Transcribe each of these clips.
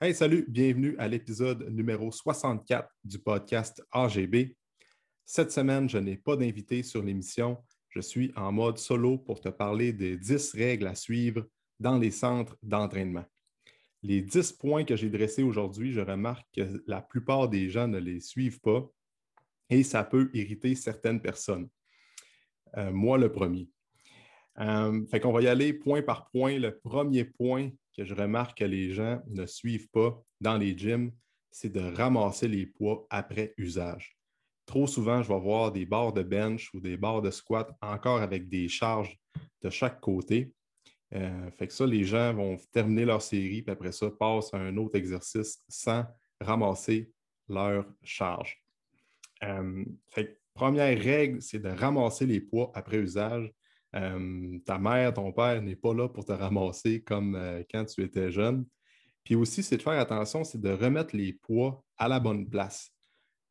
Hey, salut, bienvenue à l'épisode numéro 64 du podcast AGB. Cette semaine, je n'ai pas d'invité sur l'émission. Je suis en mode solo pour te parler des 10 règles à suivre dans les centres d'entraînement. Les 10 points que j'ai dressés aujourd'hui, je remarque que la plupart des gens ne les suivent pas et ça peut irriter certaines personnes. Euh, moi, le premier. Euh, fait qu'on va y aller point par point. Le premier point que je remarque que les gens ne suivent pas dans les gyms, c'est de ramasser les poids après usage. Trop souvent, je vais voir des barres de bench ou des barres de squat encore avec des charges de chaque côté. Euh, fait que ça, les gens vont terminer leur série, puis après ça, passent à un autre exercice sans ramasser leur charge. Euh, première règle, c'est de ramasser les poids après usage. Euh, ta mère, ton père n'est pas là pour te ramasser comme euh, quand tu étais jeune. Puis aussi, c'est de faire attention, c'est de remettre les poids à la bonne place.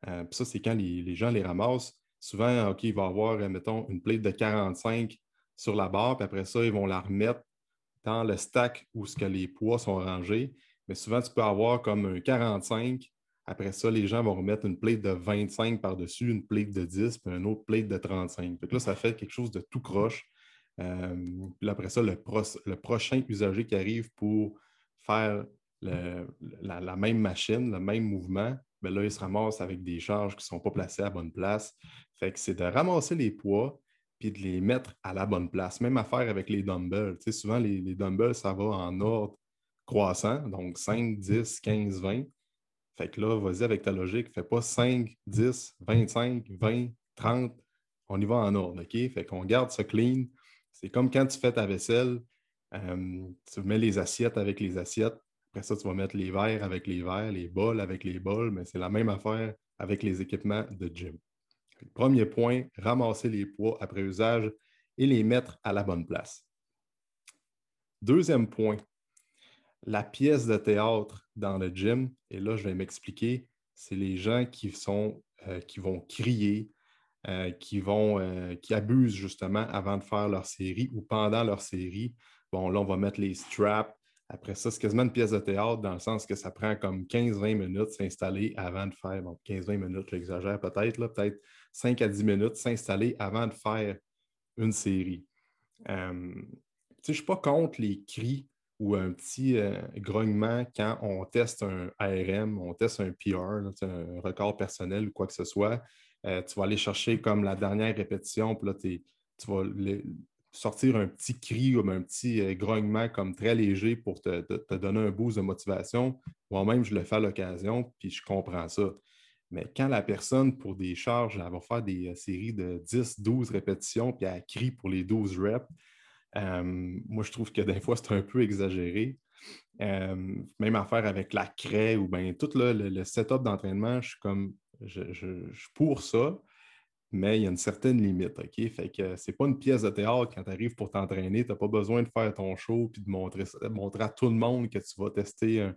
Euh, puis ça, c'est quand les, gens les ramassent. Souvent, OK, il va y avoir, mettons, une plate de 45 sur la barre, puis après ça, ils vont la remettre dans le stack où ce que les poids sont rangés. Mais souvent, tu peux avoir comme un 45. Après ça, les gens vont remettre une plate de 25 par-dessus, une plate de 10, puis une autre plate de 35. là, ça fait quelque chose de tout croche. Euh, puis après ça, le, prochain usager qui arrive pour faire la, même machine, le même mouvement, bien là, il se ramasse avec des charges qui ne sont pas placées à bonne place. Fait que c'est de ramasser les poids puis de les mettre à la bonne place. Même affaire avec les dumbbells. Tu sais, souvent, les, les, dumbbells, ça va en ordre croissant, donc 5, 10, 15, 20. Fait que là, vas-y avec ta logique, fais pas 5, 10, 25, 20, 30. On y va en ordre, OK? Fait qu'on garde ça clean. C'est comme quand tu fais ta vaisselle, euh, tu mets les assiettes avec les assiettes. Après ça, tu vas mettre les verres avec les verres, les bols avec les bols, mais c'est la même affaire avec les équipements de gym. Premier point, ramasser les poids après usage et les mettre à la bonne place. Deuxième point, la pièce de théâtre dans le gym, et là, je vais m'expliquer, c'est les gens qui, sont, euh, qui vont crier, euh, qui, vont, euh, qui abusent justement avant de faire leur série ou pendant leur série. Bon, là, on va mettre les straps. Après ça, c'est quasiment une pièce de théâtre dans le sens que ça prend comme 15-20 minutes s'installer avant de faire. Bon, 15-20 minutes, j'exagère peut-être, peut-être 5 à 10 minutes s'installer avant de faire une série. Je ne suis pas contre les cris ou un petit grognement quand on teste un ARM, on teste un PR, un record personnel ou quoi que ce soit. Euh, tu vas aller chercher comme la dernière répétition, puis là, tu vas sortir un petit cri ou un petit euh, grognement comme très léger pour te, donner un boost de motivation. Moi-même, je le fais à l'occasion, puis je comprends ça. Mais quand la personne, pour des charges, elle va faire des euh, séries de 10, 12 répétitions, puis elle crie pour les 12 reps, moi, je trouve que des fois, c'est un peu exagéré. même affaire avec la craie ou bien tout le setup d'entraînement, je suis comme je, suis pour ça, mais il y a une certaine limite, OK? Fait que c'est pas une pièce de théâtre quand tu arrives pour t'entraîner, tu n'as pas besoin de faire ton show et de montrer, montrer à tout le monde que tu vas tester,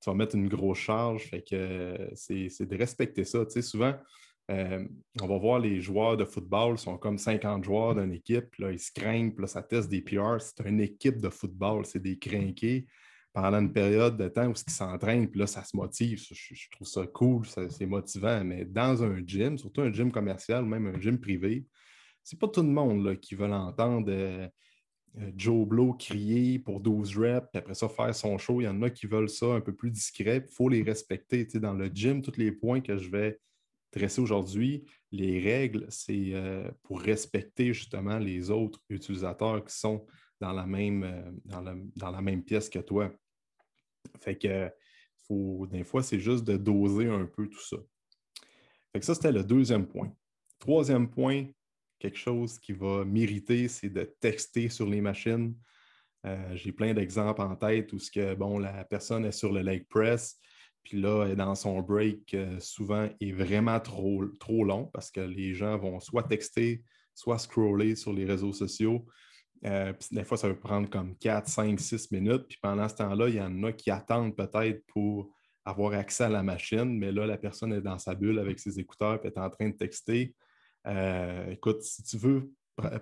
tu vas mettre une grosse charge. Fait que c'est de respecter ça. Tu sais, souvent, euh, on va voir les joueurs de football, sont comme 50 joueurs d'une équipe, là, ils se craignent, là, ça teste des PR. C'est une équipe de football, c'est des crinqués pendant une période de temps où ils s'entraînent, puis là, ça se motive. Je, trouve ça cool, c'est motivant. Mais dans un gym, surtout un gym commercial ou même un gym privé, c'est pas tout le monde qui veut entendre euh, euh, Joe Blow crier pour 12 reps, puis après ça, faire son show. Il y en a qui veulent ça un peu plus discret. Il faut les respecter. dans le gym, tous les points que je vais dresser aujourd'hui, les règles, c'est euh, pour respecter justement les autres utilisateurs qui sont dans la même, euh, dans, la même pièce que toi. Fait que des fois, c'est juste de doser un peu tout ça. Fait que ça, c'était le deuxième point. Troisième point, quelque chose qui va m'irriter, c'est de texter sur les machines. Euh, j'ai plein d'exemples en tête où ce que, bon, la personne est sur le leg press, puis là, dans son break, euh, souvent est vraiment trop, trop long parce que les gens vont soit texter, soit scroller sur les réseaux sociaux. Euh, des fois, ça peut prendre comme 4, 5, 6 minutes. Puis pendant ce temps-là, il y en a qui attendent peut-être pour avoir accès à la machine, mais là, la personne est dans sa bulle avec ses écouteurs et est en train de texter. Euh, écoute, si tu veux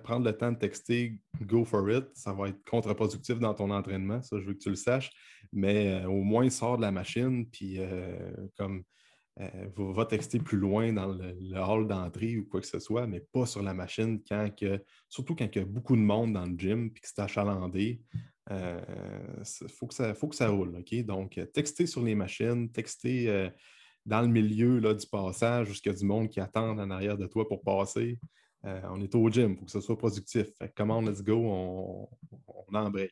prendre le temps de texter, go for it. Ça va être contre-productif dans ton entraînement, ça, je veux que tu le saches. Mais au moins, sors de la machine, puis comme va texter plus loin dans le, hall d'entrée ou quoi que ce soit, mais pas sur la machine quand que, surtout quand il y a beaucoup de monde dans le gym puis que c'est achalandé. Il faut, que ça, faut que ça roule. OK? Donc, texter sur les machines, texter dans le milieu là, du passage, jusqu'à du monde qui attend en arrière de toi pour passer. On est au gym, il faut que ce soit productif. Fait comment let's go, on, embraye.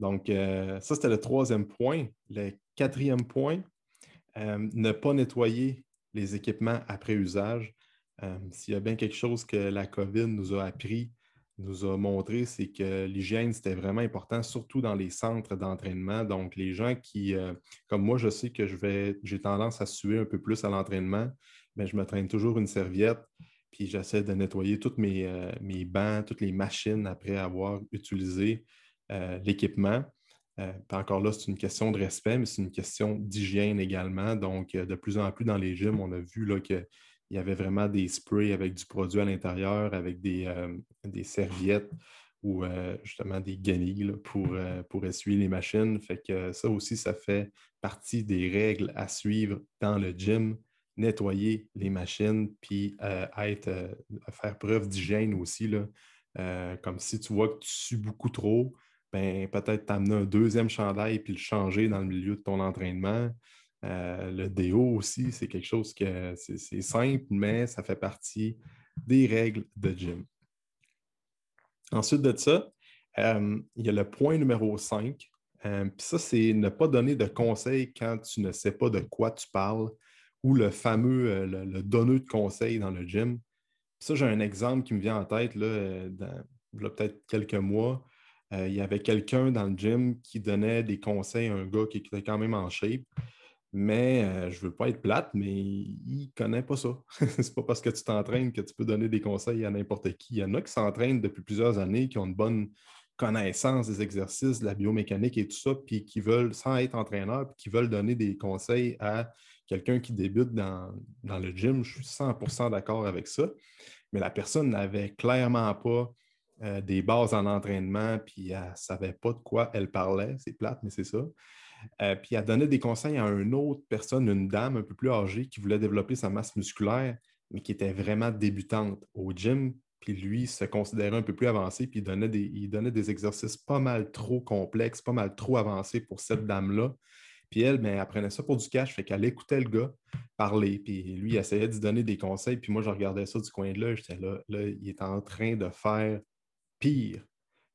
Donc, ça, c'était le troisième point. Le quatrième point, euh, ne pas nettoyer les équipements après usage. Euh, s'il y a bien quelque chose que la COVID nous a appris, nous a montré, c'est que l'hygiène, c'était vraiment important, surtout dans les centres d'entraînement. Donc, les gens qui, euh, comme moi, je sais que j'ai tendance à suer un peu plus à l'entraînement, mais je me traîne toujours une serviette, puis j'essaie de nettoyer toutes mes, mes bancs, toutes les machines après avoir utilisé l'équipement. Euh, encore là, c'est une question de respect, mais c'est une question d'hygiène également. Donc, euh, de plus en plus dans les gyms, on a vu qu'il y avait vraiment des sprays avec du produit à l'intérieur, avec des, euh, serviettes ou justement des guenilles pour, pour essuyer les machines. Fait que ça aussi, ça fait partie des règles à suivre dans le gym. Nettoyer les machines, puis être, faire preuve d'hygiène aussi. Là. comme si tu vois que tu sues beaucoup trop, ben, peut-être t'amener un deuxième chandail puis le changer dans le milieu de ton entraînement. Euh, le déo aussi, c'est quelque chose que c'est simple, mais ça fait partie des règles de gym. Ensuite de ça, euh, il y a le point numéro 5. Euh, puis ça, c'est ne pas donner de conseils quand tu ne sais pas de quoi tu parles ou le fameux le, le donneur de conseils dans le gym. ça, j'ai un exemple qui me vient en tête là, dans, peut-être quelques mois. Euh, il y avait quelqu'un dans le gym qui donnait des conseils à un gars qui était quand même en shape. Mais euh, je ne veux pas être plate, mais il ne connaît pas ça. c'est pas parce que tu t'entraînes que tu peux donner des conseils à n'importe qui. Il y en a qui s'entraînent depuis plusieurs années, qui ont une bonne connaissance des exercices, de la biomécanique et tout ça, puis qui veulent, sans être entraîneur, puis qui veulent donner des conseils à quelqu'un qui débute dans, le gym. Je suis 100% d'accord avec ça. Mais la personne n'avait clairement pas euh, des bases en entraînement, puis elle ne savait pas de quoi elle parlait. C'est plate, mais c'est ça. Euh, puis elle donnait des conseils à une autre personne, une dame un peu plus âgée qui voulait développer sa masse musculaire, mais qui était vraiment débutante au gym. Puis lui se considérait un peu plus avancé, puis il donnait des exercices pas mal trop complexes, pas mal trop avancés pour cette dame-là. Puis elle, ben, elle prenait ça pour du cash, fait qu'elle écoutait le gars parler, puis lui, il essayait de lui donner des conseils, puis moi, je regardais ça du coin de là, j'étais là, là, il est en train de faire pire.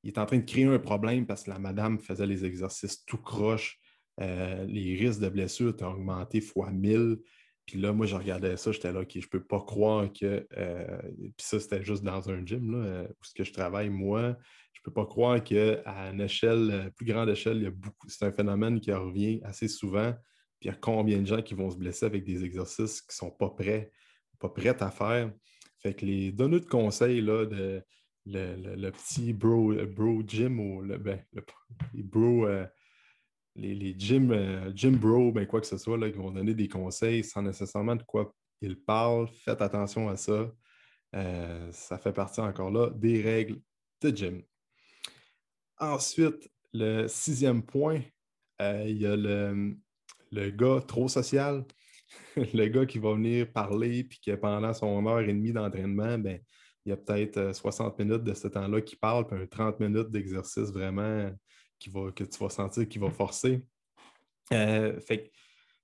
Il est en train de créer un problème parce que la madame faisait les exercices tout croche. Euh, les risques de blessure ont augmenté fois 1000. Puis là, moi, je regardais ça, j'étais là, OK, je peux pas croire que. Euh, puis ça, c'était juste dans un gym, là, euh, où ce que je travaille, moi. Je ne peux pas croire qu'à une échelle, plus grande échelle, il y a beaucoup. C'est un phénomène qui revient assez souvent. Il y a combien de gens qui vont se blesser avec des exercices qui ne sont pas prêts, pas prêts à faire. Fait que les donneurs de conseils là, de le, petit bro, bro gym ou le, ben, les bro, euh, les, gym, euh, gym bro, ben, quoi que ce soit, là, qui vont donner des conseils sans nécessairement de quoi ils parlent. Faites attention à ça. Euh, ça fait partie encore là des règles de gym. Ensuite, le sixième point, il y a le, le, gars trop social, le gars qui va venir parler puis que pendant son heure et demie d'entraînement, ben, il y a peut-être 60 euh, minutes de ce temps-là qui parle, puis un 30 minutes d'exercice vraiment qui va, que tu vas sentir qui va forcer. Euh, fait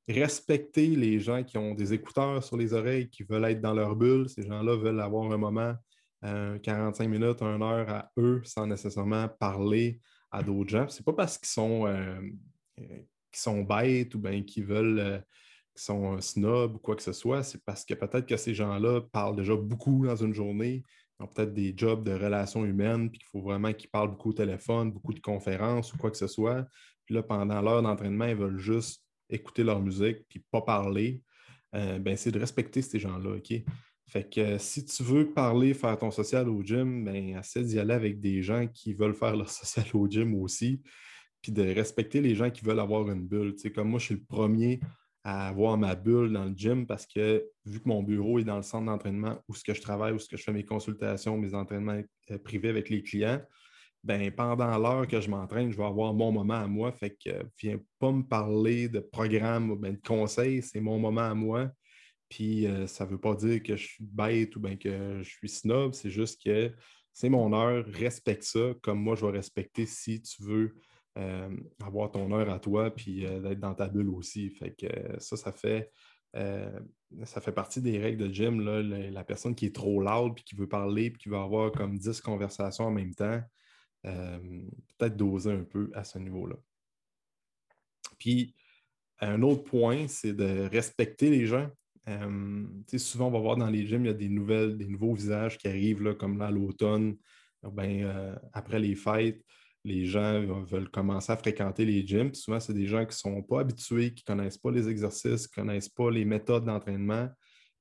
respecter les gens qui ont des écouteurs sur les oreilles, qui veulent être dans leur bulle. Ces gens-là veulent avoir un moment, 45 euh, minutes, une heure à eux, sans nécessairement parler à d'autres gens. Ce n'est pas parce qu'ils sont, sont bêtes ou bien qu'ils veulent sont un snob ou quoi que ce soit, c'est parce que peut-être que ces gens-là parlent déjà beaucoup dans une journée, ils ont peut-être des jobs de relations humaines, puis qu'il faut vraiment qu'ils parlent beaucoup au téléphone, beaucoup de conférences ou quoi que ce soit. Puis là, pendant l'heure d'entraînement, ils veulent juste écouter leur musique puis pas parler. Euh, ben, c'est de respecter ces gens-là, OK? Fait que si tu veux parler, faire ton social au gym, ben, essaie d'y aller avec des gens qui veulent faire leur social au gym aussi, puis de respecter les gens qui veulent avoir une bulle. comme moi, je suis le premier à avoir ma bulle dans le gym parce que vu que mon bureau est dans le centre d'entraînement où ce que je travaille, où ce que je fais mes consultations, mes entraînements euh, privés avec les clients, ben, pendant l'heure que je m'entraîne, je vais avoir mon moment à moi. Fait que euh, viens pas me parler de programme ou ben, de conseils, c'est mon moment à moi. Puis euh, ça ne veut pas dire que je suis bête ou bien que je suis snob, c'est juste que c'est mon heure, respecte ça comme moi je vais respecter si tu veux euh, avoir ton heure à toi puis d'être dans ta bulle aussi. Fait que ça, ça fait ça fait partie des règles de gym. Là, la, personne qui est trop loud puis qui veut parler puis qui veut avoir comme 10 conversations en même temps, euh, peut-être doser un peu à ce niveau-là. Puis, un autre point, c'est de respecter les gens. Souvent, on va voir dans les gyms, il y a des nouvelles, des nouveaux visages qui arrivent, là, comme là à l'automne, ben, euh, après les fêtes, les gens veulent commencer à fréquenter les gyms. souvent, c'est des gens qui ne sont pas habitués, qui ne connaissent pas les exercices, qui ne connaissent pas les méthodes d'entraînement.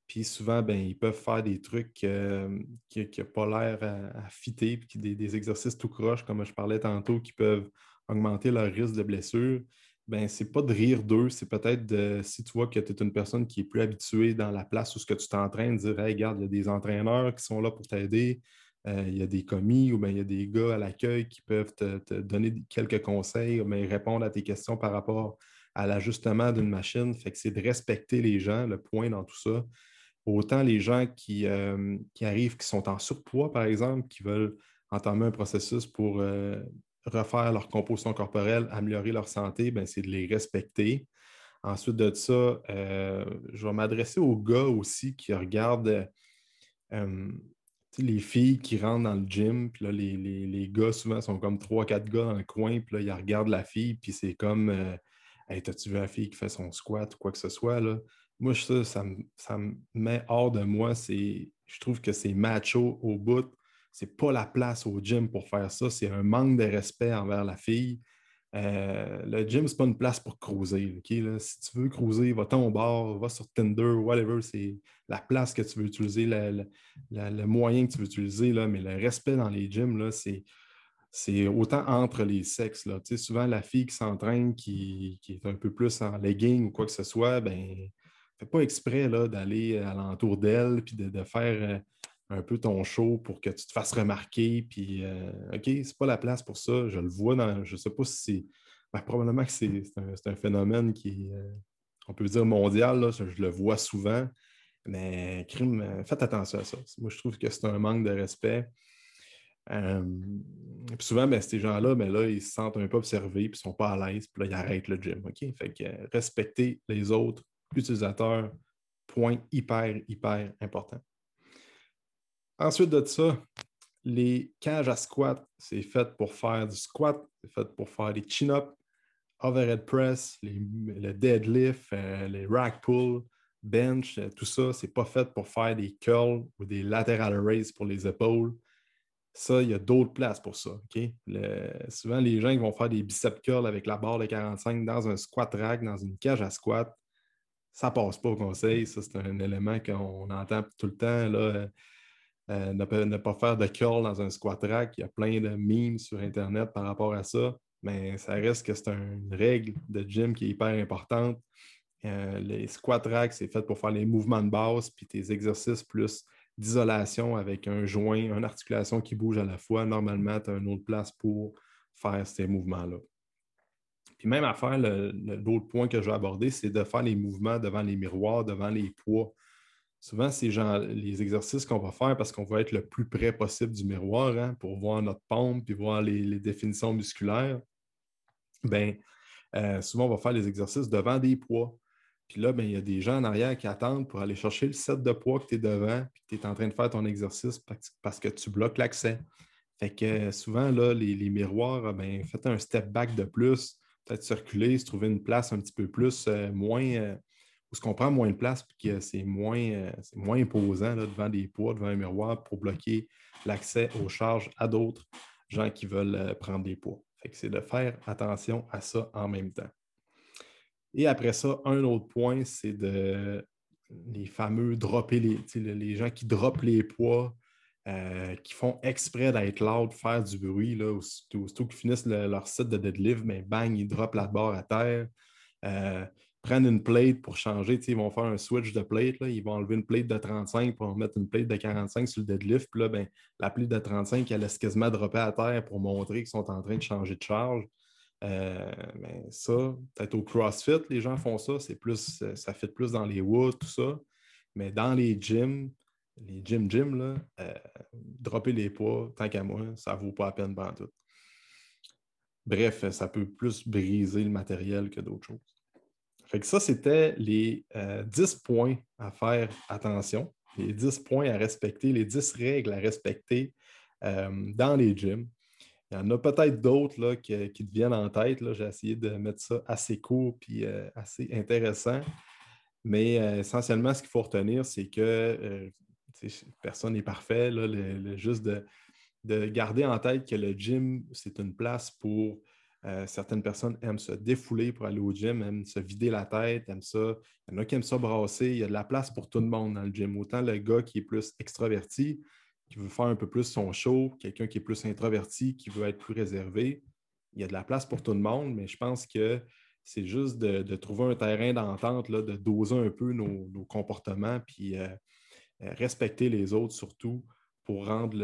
Puis souvent, ben, ils peuvent faire des trucs qui n'ont pas l'air à, fitter, puis des, des, exercices tout croche, comme je parlais tantôt, qui peuvent augmenter leur risque de blessure. Ben, c'est pas de rire d'eux, c'est peut-être de, si tu vois que tu es une personne qui est plus habituée dans la place où ce que tu t'entraînes, dire Hey, regarde, il y a des entraîneurs qui sont là pour t'aider, euh, il y a des commis ou bien il y a des gars à l'accueil qui peuvent te, donner quelques conseils, mais répondre à tes questions par rapport à l'ajustement d'une machine. Fait que c'est de respecter les gens, le point dans tout ça. Autant les gens euh, qui, arrivent, qui sont en surpoids, par exemple, qui veulent entamer un processus pour euh, refaire leur composition corporelle, améliorer leur santé, ben, c'est de les respecter. Ensuite de ça, euh, je vais m'adresser aux gars aussi qui regardent les filles qui rentrent dans le gym, puis là, les, gars, souvent, sont comme trois, quatre gars dans le coin, puis ils regardent la fille, puis c'est comme Hey, t'as-tu vu la fille qui fait son squat ou quoi que ce soit? Là? moi, ça me, met hors de moi. Je trouve que c'est macho au bout. C'est pas la place au gym pour faire ça. C'est un manque de respect envers la fille. Euh, le gym, c'est pas une place pour cruiser. Si tu veux cruiser, va-t'en au bar, va sur Tinder, whatever. C'est la place que tu veux utiliser, le moyen que tu veux utiliser. Là, mais le respect dans les gyms, c'est autant entre les sexes. Là. souvent, la fille qui s'entraîne, qui, qui, est un peu plus en legging ou quoi que ce soit, ben, fais pas exprès d'aller alentour d'elle puis de, faire euh, un peu ton show pour que tu te fasses remarquer. Puis, euh, OK, c'est pas la place pour ça. Je le vois dans. Je sais pas si. Ben, probablement que c'est un, phénomène qui est, euh, on peut dire mondial. je, le vois souvent. Mais crime, faites attention à ça. Moi, je trouve que c'est un manque de respect. puis souvent, ben, ces gens-là, ben, là, ils se sentent un peu observés, puis ils ne sont pas à l'aise, puis là, ils arrêtent le gym. OK? Fait que respecter les autres, utilisateur, point hyper, hyper important. Ensuite de ça, les cages à squat, c'est fait pour faire du squat, c'est fait pour faire les chin-ups, overhead press, les, le deadlift, euh, les rack pull, bench, euh, tout ça, c'est pas fait pour faire des curls ou des lateral raises pour les épaules. Ça, il y a d'autres places pour ça. souvent, les gens qui vont faire des biceps curls avec la barre de 45 dans un squat rack, dans une cage à squat, ça passe pas au conseil. Ça, c'est un élément qu'on entend tout le temps. Là, euh, ne, pas faire de curl dans un squat rack. Il y a plein de memes sur Internet par rapport à ça, mais ça reste que c'est une règle de gym qui est hyper importante. Euh, les squat racks, c'est fait pour faire les mouvements de base, puis tes exercices plus d'isolation avec un joint, une articulation qui bouge à la fois. Normalement, tu as une autre place pour faire ces mouvements-là. Puis même à faire, l'autre point que je vais aborder, c'est de faire les mouvements devant les miroirs, devant les poids. Souvent, c'est genre les exercices qu'on va faire parce qu'on va être le plus près possible du miroir hein, pour voir notre pompe puis voir les, définitions musculaires. Bien, euh, souvent, on va faire les exercices devant des poids. Puis là, ben, il y a des gens en arrière qui attendent pour aller chercher le set de poids que tu es devant, puis tu es en train de faire ton exercice parce que tu bloques l'accès. Fait que souvent, là, les, miroirs, ben, faites un step back de plus peut-être circuler, se trouver une place un petit peu plus, euh, moins, euh, où ce qu'on prend moins de place, puis que c'est moins, euh, moins imposant devant des poids, devant un miroir pour bloquer l'accès aux charges à d'autres gens qui veulent prendre des poids. c'est de faire attention à ça en même temps. Et après ça, un autre point, c'est de les fameux dropper les, les gens qui droppent les poids euh, qui font exprès d'être loud, faire du bruit. Là, aussitôt, qu'ils finissent leur site de deadlift, mais bang, ils droppent la barre à terre. Euh, prennent une plate pour changer. Ils vont faire un switch de plate. Ils vont enlever une plate de 35 pour mettre une plate de 45 sur le deadlift. Puis là, ben, la plate de 35, elle laisse quasiment dropper à terre pour montrer qu'ils sont en train de changer de charge. Euh, ben, ça, peut-être au CrossFit, les gens font ça. C'est plus, ça fait plus dans les woods, tout ça. Mais dans les gyms, les gym gym, là, euh, dropper les poids, tant qu'à moi, ça ne vaut pas la peine pendant tout. Bref, ça peut plus briser le matériel que d'autres choses. Fait que ça, c'était les 10 euh, points à faire attention, les 10 points à respecter, les 10 règles à respecter euh, dans les gyms. Il y en a peut-être d'autres qui, qui, en tête. J'ai essayé de mettre ça assez court et assez intéressant. Mais essentiellement, ce qu'il faut retenir, c'est que personne n'est parfait. juste de, garder en tête que le gym, c'est une place pour euh, certaines personnes aiment se défouler pour aller au gym, aiment se vider la tête, aiment ça. Il y en a qui aiment ça brasser. Il y a de la place pour tout le monde dans le gym. Autant le gars qui est plus extraverti, qui veut faire un peu plus son show, quelqu'un qui est plus introverti, qui veut être plus réservé. Il y a de la place pour tout le monde, mais je pense que c'est juste de, trouver un terrain d'entente, de doser un peu nos, comportements, puis euh, euh, respecter les autres surtout pour rendre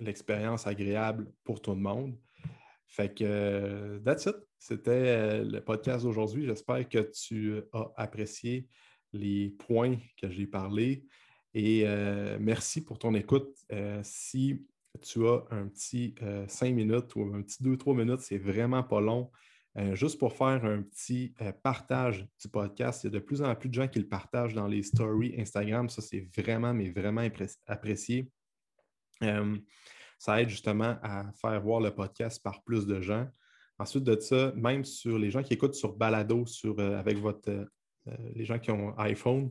l'expérience agréable pour tout le monde. Fait que, euh, that's it. C'était euh, le podcast d'aujourd'hui. J'espère que tu as apprécié les points que j'ai parlé. Et merci pour ton écoute. si tu as un petit cinq minutes ou un petit deux, trois minutes, c'est vraiment pas long. Euh, juste pour faire un petit euh, partage du podcast, il y a de plus en plus de gens qui le partagent dans les stories Instagram. Ça, c'est vraiment, mais vraiment apprécié. Euh, ça aide justement à faire voir le podcast par plus de gens. Ensuite de ça, même sur les gens qui écoutent sur Balado, sur, avec votre, les gens qui ont iPhone,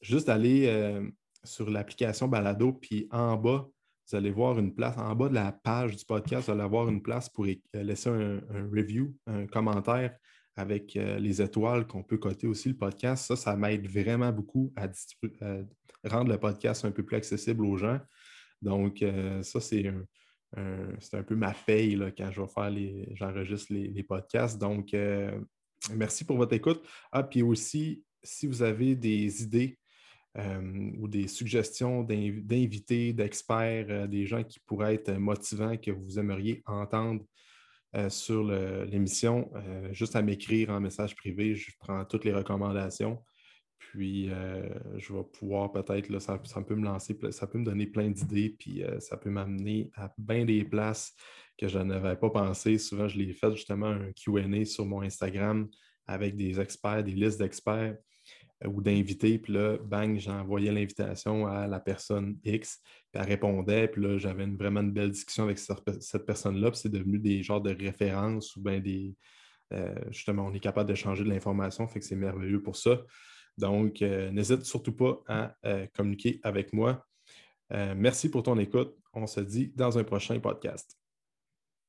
juste d'aller sur l'application Balado, puis en bas, vous allez voir une place en bas de la page du podcast, vous allez avoir une place pour euh, laisser un, review, un commentaire avec euh, les étoiles qu'on peut coter aussi le podcast. Ça, ça m'aide vraiment beaucoup à, rendre le podcast un peu plus accessible aux gens. Donc, euh, ça, c'est un, peu ma paye quand je vais faire les, j'enregistre les, podcasts. Donc, merci pour votre écoute. Ah, puis aussi, si vous avez des idées euh, ou des suggestions d'invités, d'experts, euh, des gens qui pourraient être motivants, que vous aimeriez entendre euh, sur l'émission, juste à m'écrire en message privé. Je prends toutes les recommandations. Puis, je vais pouvoir peut-être, ça, ça, peut me lancer, ça peut me donner plein d'idées, puis ça peut m'amener à bien des places que je n'avais pas pensé. Souvent, je l'ai fait justement un QA sur mon Instagram avec des experts, des listes d'experts. Euh, ou d'inviter. Puis là, bang, j'envoyais l'invitation à la personne X, puis elle répondait. Puis là, j'avais vraiment une belle discussion avec cette personne-là. Puis c'est devenu des genres de références ou bien des. Euh, justement, on est capable de changer de l'information, fait que c'est merveilleux pour ça. Donc, euh, n'hésite surtout pas à communiquer avec moi. merci pour ton écoute. On se dit dans un prochain podcast.